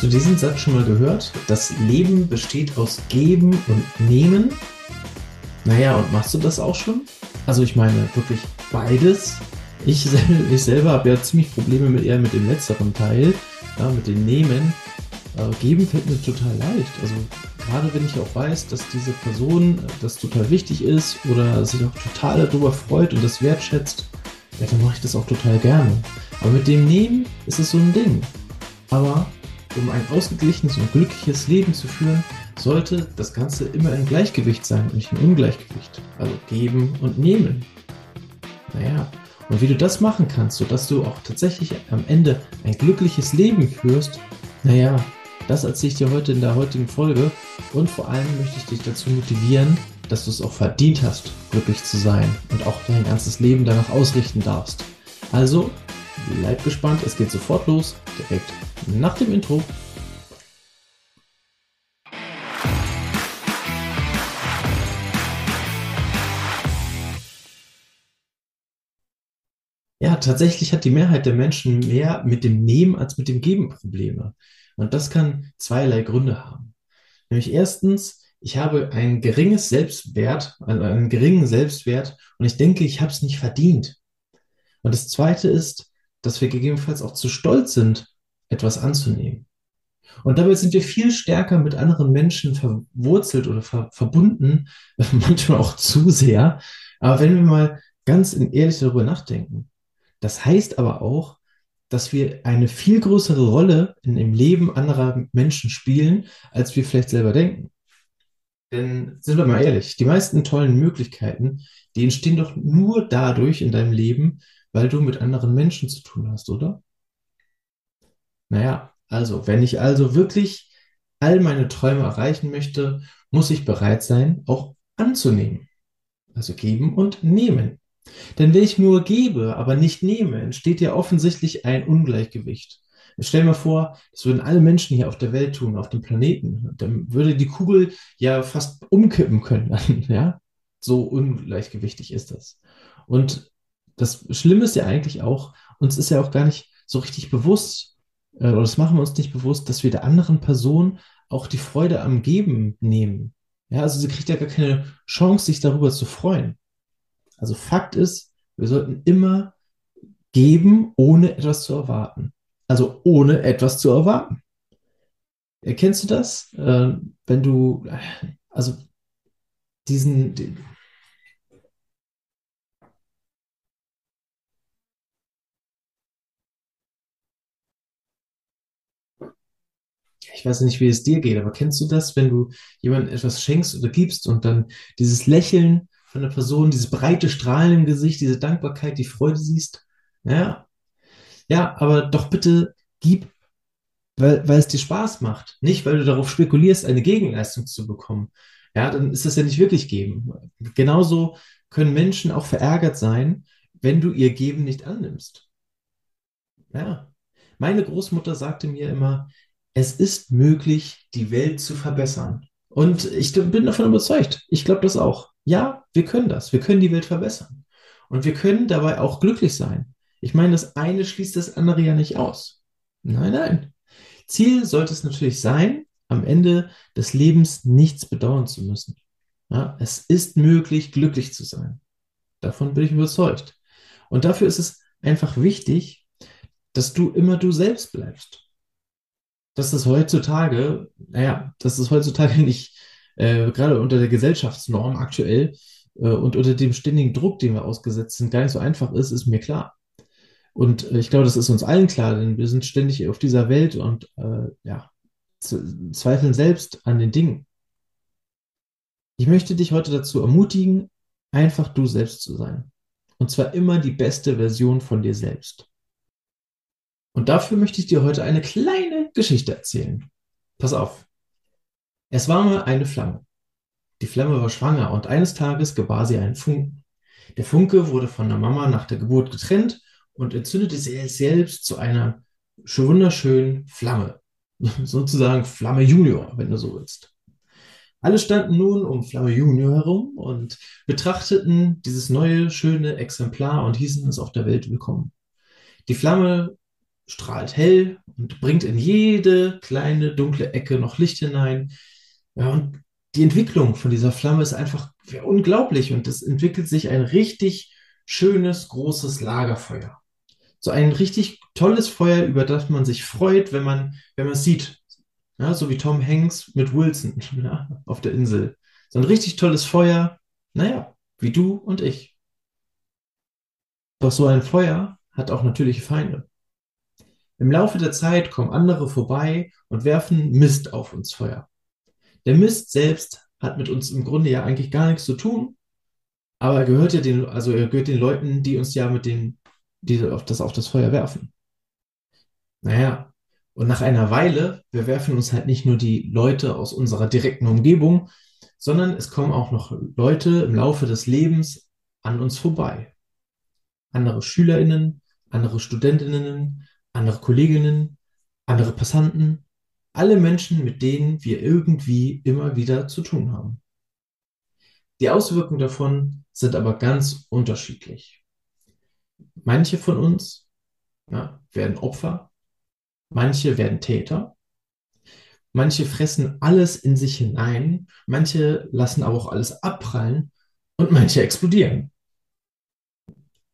Hast du diesen Satz schon mal gehört? Das Leben besteht aus Geben und Nehmen. Naja, und machst du das auch schon? Also ich meine wirklich beides. Ich, ich selber habe ja ziemlich Probleme mit eher mit dem letzteren Teil, ja, mit dem Nehmen. Äh, geben fällt mir total leicht. Also gerade wenn ich auch weiß, dass diese Person das total wichtig ist oder sich auch total darüber freut und das wertschätzt, ja, dann mache ich das auch total gerne. Aber mit dem Nehmen ist es so ein Ding. Aber um ein ausgeglichenes und glückliches Leben zu führen, sollte das Ganze immer im Gleichgewicht sein und nicht im Ungleichgewicht. Also geben und nehmen. Naja, und wie du das machen kannst, sodass du auch tatsächlich am Ende ein glückliches Leben führst, naja, das erzähle ich dir heute in der heutigen Folge. Und vor allem möchte ich dich dazu motivieren, dass du es auch verdient hast, glücklich zu sein und auch dein ganzes Leben danach ausrichten darfst. Also, bleib gespannt, es geht sofort los, direkt nach dem Intro. Ja, tatsächlich hat die Mehrheit der Menschen mehr mit dem Nehmen als mit dem Geben Probleme. Und das kann zweierlei Gründe haben. Nämlich erstens, ich habe ein geringes Selbstwert, also einen geringen Selbstwert und ich denke, ich habe es nicht verdient. Und das zweite ist, dass wir gegebenenfalls auch zu stolz sind, etwas anzunehmen. Und dabei sind wir viel stärker mit anderen Menschen verwurzelt oder ver verbunden, manchmal auch zu sehr. Aber wenn wir mal ganz ehrlich darüber nachdenken, das heißt aber auch, dass wir eine viel größere Rolle in dem Leben anderer Menschen spielen, als wir vielleicht selber denken. Denn sind wir mal ehrlich, die meisten tollen Möglichkeiten, die entstehen doch nur dadurch in deinem Leben, weil du mit anderen Menschen zu tun hast, oder? Naja, also, wenn ich also wirklich all meine Träume erreichen möchte, muss ich bereit sein, auch anzunehmen. Also geben und nehmen. Denn wenn ich nur gebe, aber nicht nehme, entsteht ja offensichtlich ein Ungleichgewicht. Stell dir mal vor, das würden alle Menschen hier auf der Welt tun, auf dem Planeten. Dann würde die Kugel ja fast umkippen können. ja? So ungleichgewichtig ist das. Und das Schlimme ist ja eigentlich auch, uns ist ja auch gar nicht so richtig bewusst, äh, oder das machen wir uns nicht bewusst, dass wir der anderen Person auch die Freude am Geben nehmen. Ja, also sie kriegt ja gar keine Chance, sich darüber zu freuen. Also Fakt ist, wir sollten immer geben, ohne etwas zu erwarten. Also ohne etwas zu erwarten. Erkennst du das? Äh, wenn du, also diesen, ich weiß nicht, wie es dir geht, aber kennst du das, wenn du jemandem etwas schenkst oder gibst und dann dieses Lächeln von der Person, dieses breite Strahlen im Gesicht, diese Dankbarkeit, die Freude siehst? Ja, ja, aber doch bitte gib, weil, weil es dir Spaß macht, nicht weil du darauf spekulierst, eine Gegenleistung zu bekommen. Ja, dann ist das ja nicht wirklich geben. Genauso können Menschen auch verärgert sein, wenn du ihr Geben nicht annimmst. Ja. Meine Großmutter sagte mir immer, es ist möglich, die Welt zu verbessern. Und ich bin davon überzeugt. Ich glaube das auch. Ja, wir können das. Wir können die Welt verbessern. Und wir können dabei auch glücklich sein. Ich meine, das eine schließt das andere ja nicht aus. Nein, nein. Ziel sollte es natürlich sein, am Ende des Lebens nichts bedauern zu müssen. Ja, es ist möglich, glücklich zu sein. Davon bin ich überzeugt. Und dafür ist es einfach wichtig, dass du immer du selbst bleibst dass das heutzutage, naja, dass das heutzutage nicht, äh, gerade unter der Gesellschaftsnorm aktuell äh, und unter dem ständigen Druck, den wir ausgesetzt sind, gar nicht so einfach ist, ist mir klar. Und äh, ich glaube, das ist uns allen klar, denn wir sind ständig auf dieser Welt und äh, ja, zweifeln selbst an den Dingen. Ich möchte dich heute dazu ermutigen, einfach du selbst zu sein. Und zwar immer die beste Version von dir selbst. Und dafür möchte ich dir heute eine kleine Geschichte erzählen. Pass auf. Es war mal eine Flamme. Die Flamme war schwanger und eines Tages gebar sie einen Funken. Der Funke wurde von der Mama nach der Geburt getrennt und entzündete sich selbst zu einer wunderschönen Flamme. Sozusagen Flamme Junior, wenn du so willst. Alle standen nun um Flamme Junior herum und betrachteten dieses neue, schöne Exemplar und hießen es auf der Welt willkommen. Die Flamme strahlt hell und bringt in jede kleine dunkle Ecke noch Licht hinein. Ja, und die Entwicklung von dieser Flamme ist einfach unglaublich und es entwickelt sich ein richtig schönes, großes Lagerfeuer. So ein richtig tolles Feuer, über das man sich freut, wenn man, wenn man es sieht. Ja, so wie Tom Hanks mit Wilson ja, auf der Insel. So ein richtig tolles Feuer, naja, wie du und ich. Doch so ein Feuer hat auch natürliche Feinde. Im Laufe der Zeit kommen andere vorbei und werfen Mist auf uns Feuer. Der Mist selbst hat mit uns im Grunde ja eigentlich gar nichts zu tun, aber er gehört ja den, also er gehört den Leuten, die uns ja mit den, die auf das, auf das Feuer werfen. Naja, und nach einer Weile, wir werfen uns halt nicht nur die Leute aus unserer direkten Umgebung, sondern es kommen auch noch Leute im Laufe des Lebens an uns vorbei. Andere SchülerInnen, andere StudentInnen, andere Kolleginnen, andere Passanten, alle Menschen, mit denen wir irgendwie immer wieder zu tun haben. Die Auswirkungen davon sind aber ganz unterschiedlich. Manche von uns ja, werden Opfer, manche werden Täter, manche fressen alles in sich hinein, manche lassen aber auch alles abprallen und manche explodieren.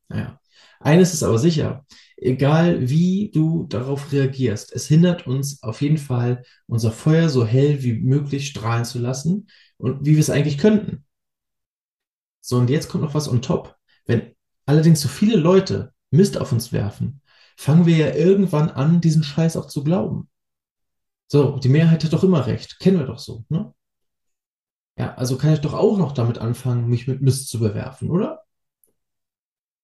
Naja, eines ist aber sicher, egal wie du darauf reagierst, es hindert uns auf jeden Fall, unser Feuer so hell wie möglich strahlen zu lassen und wie wir es eigentlich könnten. So, und jetzt kommt noch was on top. Wenn allerdings so viele Leute Mist auf uns werfen, fangen wir ja irgendwann an, diesen Scheiß auch zu glauben. So, die Mehrheit hat doch immer recht. Kennen wir doch so, ne? Ja, also kann ich doch auch noch damit anfangen, mich mit Mist zu bewerfen, oder?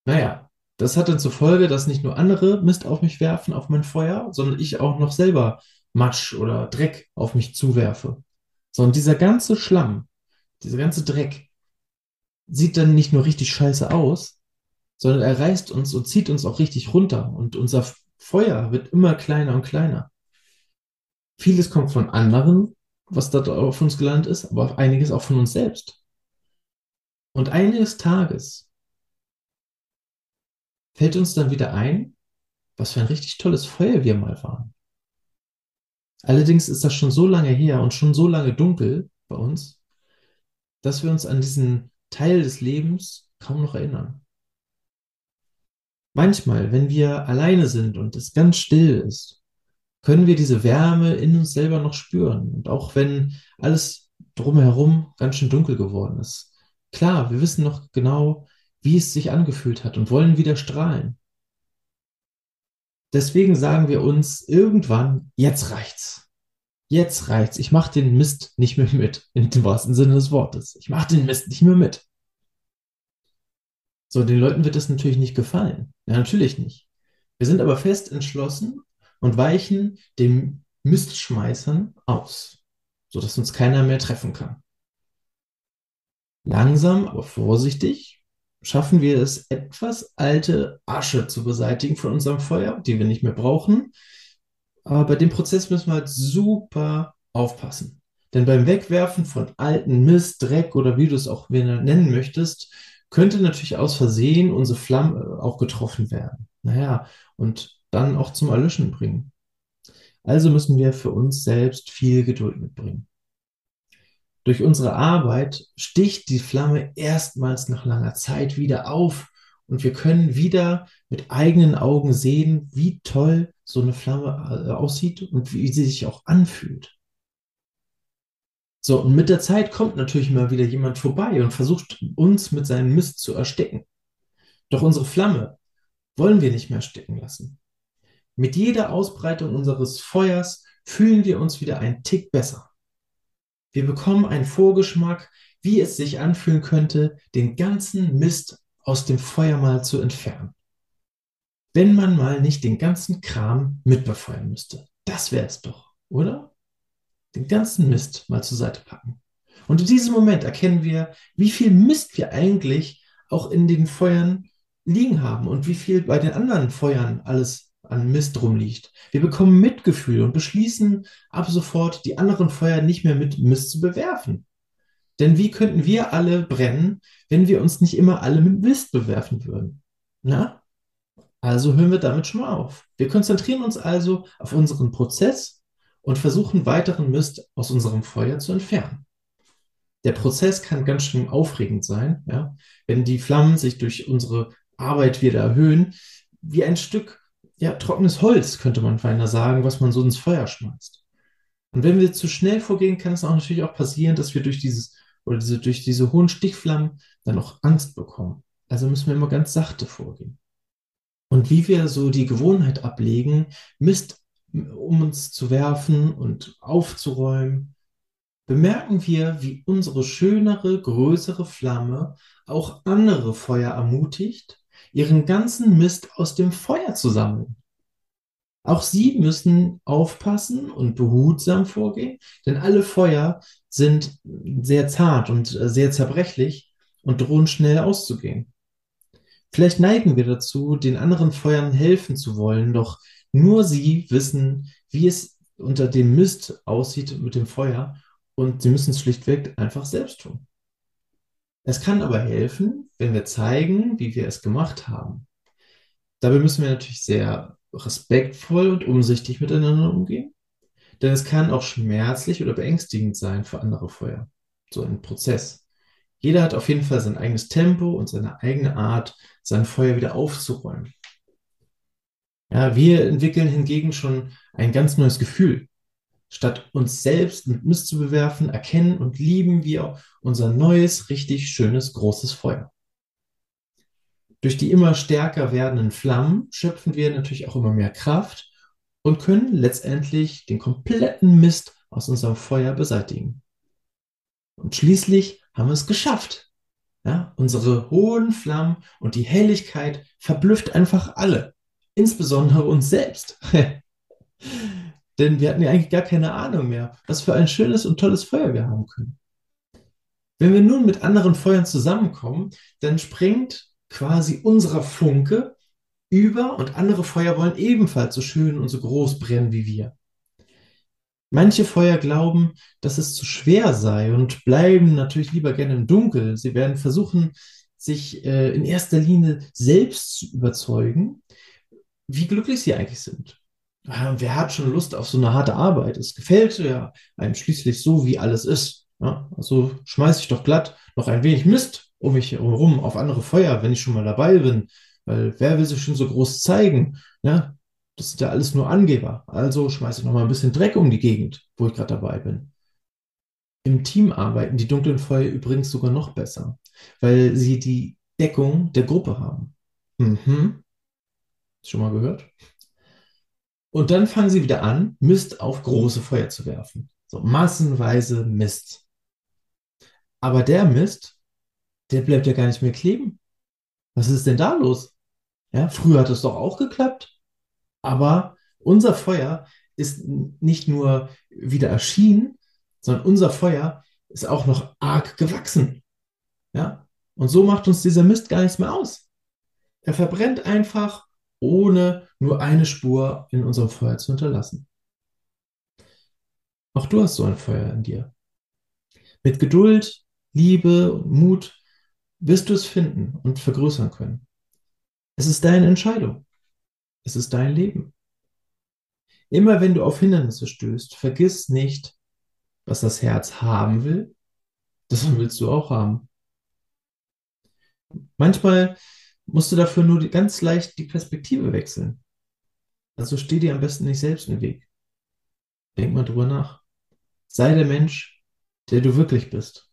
Naja, das hat dann zur Folge, dass nicht nur andere Mist auf mich werfen, auf mein Feuer, sondern ich auch noch selber Matsch oder Dreck auf mich zuwerfe. Sondern dieser ganze Schlamm, dieser ganze Dreck sieht dann nicht nur richtig scheiße aus, sondern er reißt uns und zieht uns auch richtig runter und unser Feuer wird immer kleiner und kleiner. Vieles kommt von anderen, was dort auf uns gelandet ist, aber einiges auch von uns selbst. Und eines Tages fällt uns dann wieder ein, was für ein richtig tolles Feuer wir mal waren. Allerdings ist das schon so lange her und schon so lange dunkel bei uns, dass wir uns an diesen Teil des Lebens kaum noch erinnern. Manchmal, wenn wir alleine sind und es ganz still ist, können wir diese Wärme in uns selber noch spüren. Und auch wenn alles drumherum ganz schön dunkel geworden ist. Klar, wir wissen noch genau, wie es sich angefühlt hat und wollen wieder strahlen. Deswegen sagen wir uns irgendwann, jetzt reicht's. Jetzt reicht's. Ich mache den Mist nicht mehr mit, in dem wahrsten Sinne des Wortes. Ich mache den Mist nicht mehr mit. So, den Leuten wird das natürlich nicht gefallen. Ja, natürlich nicht. Wir sind aber fest entschlossen und weichen den Mistschmeißern aus, sodass uns keiner mehr treffen kann. Langsam, aber vorsichtig schaffen wir es, etwas alte Asche zu beseitigen von unserem Feuer, die wir nicht mehr brauchen. Aber bei dem Prozess müssen wir halt super aufpassen. Denn beim Wegwerfen von alten Mist, Dreck oder wie du es auch nennen möchtest, könnte natürlich aus Versehen unsere Flamme auch getroffen werden. Naja, und dann auch zum Erlöschen bringen. Also müssen wir für uns selbst viel Geduld mitbringen. Durch unsere Arbeit sticht die Flamme erstmals nach langer Zeit wieder auf und wir können wieder mit eigenen Augen sehen, wie toll so eine Flamme äh, aussieht und wie sie sich auch anfühlt. So, und mit der Zeit kommt natürlich mal wieder jemand vorbei und versucht uns mit seinem Mist zu ersticken. Doch unsere Flamme wollen wir nicht mehr stecken lassen. Mit jeder Ausbreitung unseres Feuers fühlen wir uns wieder einen Tick besser. Wir bekommen einen Vorgeschmack, wie es sich anfühlen könnte, den ganzen Mist aus dem Feuer mal zu entfernen. Wenn man mal nicht den ganzen Kram mitbefeuern müsste. Das wäre es doch, oder? Den ganzen Mist mal zur Seite packen. Und in diesem Moment erkennen wir, wie viel Mist wir eigentlich auch in den Feuern liegen haben und wie viel bei den anderen Feuern alles an Mist rumliegt. Wir bekommen Mitgefühl und beschließen ab sofort, die anderen Feuer nicht mehr mit Mist zu bewerfen. Denn wie könnten wir alle brennen, wenn wir uns nicht immer alle mit Mist bewerfen würden? Na? Also hören wir damit schon mal auf. Wir konzentrieren uns also auf unseren Prozess und versuchen weiteren Mist aus unserem Feuer zu entfernen. Der Prozess kann ganz schön aufregend sein, ja? wenn die Flammen sich durch unsere Arbeit wieder erhöhen, wie ein Stück ja, trockenes Holz, könnte man feiner sagen, was man so ins Feuer schmeißt. Und wenn wir zu schnell vorgehen, kann es auch natürlich auch passieren, dass wir durch dieses oder diese, durch diese hohen Stichflammen dann auch Angst bekommen. Also müssen wir immer ganz sachte vorgehen. Und wie wir so die Gewohnheit ablegen, Mist um uns zu werfen und aufzuräumen, bemerken wir, wie unsere schönere, größere Flamme auch andere Feuer ermutigt, ihren ganzen Mist aus dem Feuer zu sammeln. Auch sie müssen aufpassen und behutsam vorgehen, denn alle Feuer sind sehr zart und äh, sehr zerbrechlich und drohen schnell auszugehen. Vielleicht neigen wir dazu, den anderen Feuern helfen zu wollen, doch nur sie wissen, wie es unter dem Mist aussieht mit dem Feuer und sie müssen es schlichtweg einfach selbst tun. Es kann aber helfen, wenn wir zeigen, wie wir es gemacht haben. Dabei müssen wir natürlich sehr respektvoll und umsichtig miteinander umgehen, denn es kann auch schmerzlich oder beängstigend sein für andere Feuer. So ein Prozess. Jeder hat auf jeden Fall sein eigenes Tempo und seine eigene Art, sein Feuer wieder aufzuräumen. Ja, wir entwickeln hingegen schon ein ganz neues Gefühl. Statt uns selbst mit Mist zu bewerfen, erkennen und lieben wir unser neues, richtig schönes, großes Feuer. Durch die immer stärker werdenden Flammen schöpfen wir natürlich auch immer mehr Kraft und können letztendlich den kompletten Mist aus unserem Feuer beseitigen. Und schließlich haben wir es geschafft. Ja, unsere hohen Flammen und die Helligkeit verblüfft einfach alle, insbesondere uns selbst. Denn wir hatten ja eigentlich gar keine Ahnung mehr, was für ein schönes und tolles Feuer wir haben können. Wenn wir nun mit anderen Feuern zusammenkommen, dann springt quasi unser Funke über und andere Feuer wollen ebenfalls so schön und so groß brennen wie wir. Manche Feuer glauben, dass es zu schwer sei und bleiben natürlich lieber gerne im Dunkel. Sie werden versuchen, sich äh, in erster Linie selbst zu überzeugen, wie glücklich sie eigentlich sind. Ja, wer hat schon Lust auf so eine harte Arbeit? Es gefällt ja einem schließlich so, wie alles ist. Ja, also schmeiße ich doch glatt noch ein wenig Mist um mich herum auf andere Feuer, wenn ich schon mal dabei bin. Weil wer will sich schon so groß zeigen? Ja, das sind ja alles nur Angeber. Also schmeiße ich noch mal ein bisschen Dreck um die Gegend, wo ich gerade dabei bin. Im Team arbeiten die dunklen Feuer übrigens sogar noch besser, weil sie die Deckung der Gruppe haben. Mhm. Schon mal gehört? Und dann fangen sie wieder an, Mist auf große Feuer zu werfen. So massenweise Mist. Aber der Mist, der bleibt ja gar nicht mehr kleben. Was ist denn da los? Ja, früher hat es doch auch geklappt. Aber unser Feuer ist nicht nur wieder erschienen, sondern unser Feuer ist auch noch arg gewachsen. Ja? Und so macht uns dieser Mist gar nichts mehr aus. Er verbrennt einfach ohne nur eine Spur in unserem Feuer zu hinterlassen. Auch du hast so ein Feuer in dir. Mit Geduld, Liebe und Mut wirst du es finden und vergrößern können. Es ist deine Entscheidung. Es ist dein Leben. Immer wenn du auf Hindernisse stößt, vergiss nicht, was das Herz haben will, das willst du auch haben. Manchmal musst du dafür nur ganz leicht die Perspektive wechseln. Also steh dir am besten nicht selbst im Weg. Denk mal drüber nach. Sei der Mensch, der du wirklich bist.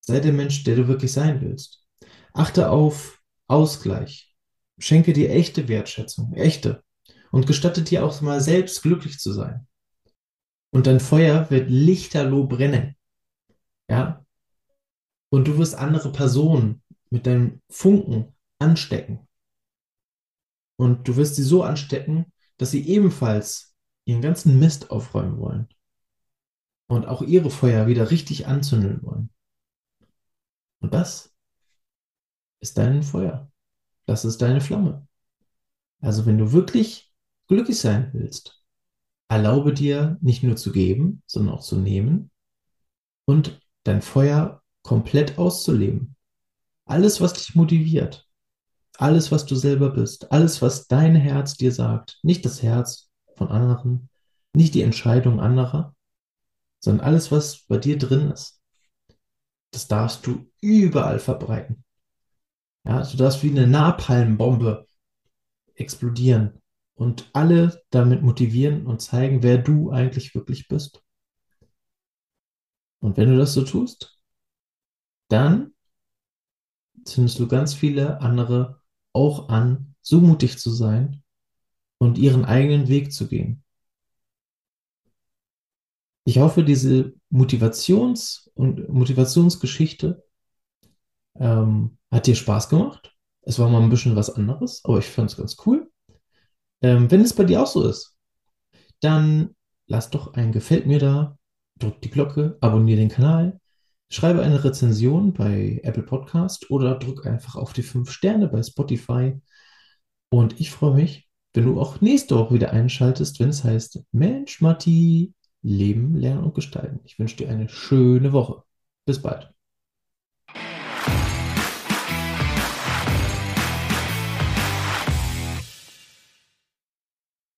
Sei der Mensch, der du wirklich sein willst. Achte auf Ausgleich. Schenke dir echte Wertschätzung, echte. Und gestatte dir auch mal selbst glücklich zu sein. Und dein Feuer wird lichterloh brennen. Ja? Und du wirst andere Personen mit deinem Funken anstecken. Und du wirst sie so anstecken, dass sie ebenfalls ihren ganzen Mist aufräumen wollen. Und auch ihre Feuer wieder richtig anzünden wollen. Und das ist dein Feuer. Das ist deine Flamme. Also wenn du wirklich glücklich sein willst, erlaube dir nicht nur zu geben, sondern auch zu nehmen und dein Feuer komplett auszuleben. Alles, was dich motiviert, alles, was du selber bist, alles, was dein Herz dir sagt, nicht das Herz von anderen, nicht die Entscheidung anderer, sondern alles, was bei dir drin ist, das darfst du überall verbreiten. Ja, du darfst wie eine Napalmbombe explodieren und alle damit motivieren und zeigen, wer du eigentlich wirklich bist. Und wenn du das so tust, dann zündest du ganz viele andere auch an, so mutig zu sein und ihren eigenen Weg zu gehen. Ich hoffe, diese Motivations- und Motivationsgeschichte ähm, hat dir Spaß gemacht. Es war mal ein bisschen was anderes, aber ich fand es ganz cool. Ähm, wenn es bei dir auch so ist, dann lass doch ein Gefällt mir da, drück die Glocke, abonniere den Kanal, schreibe eine Rezension bei Apple Podcast oder drück einfach auf die fünf Sterne bei Spotify. Und ich freue mich, wenn du auch nächste Woche wieder einschaltest, wenn es heißt Mensch, Matti, Leben, Lernen und Gestalten. Ich wünsche dir eine schöne Woche. Bis bald.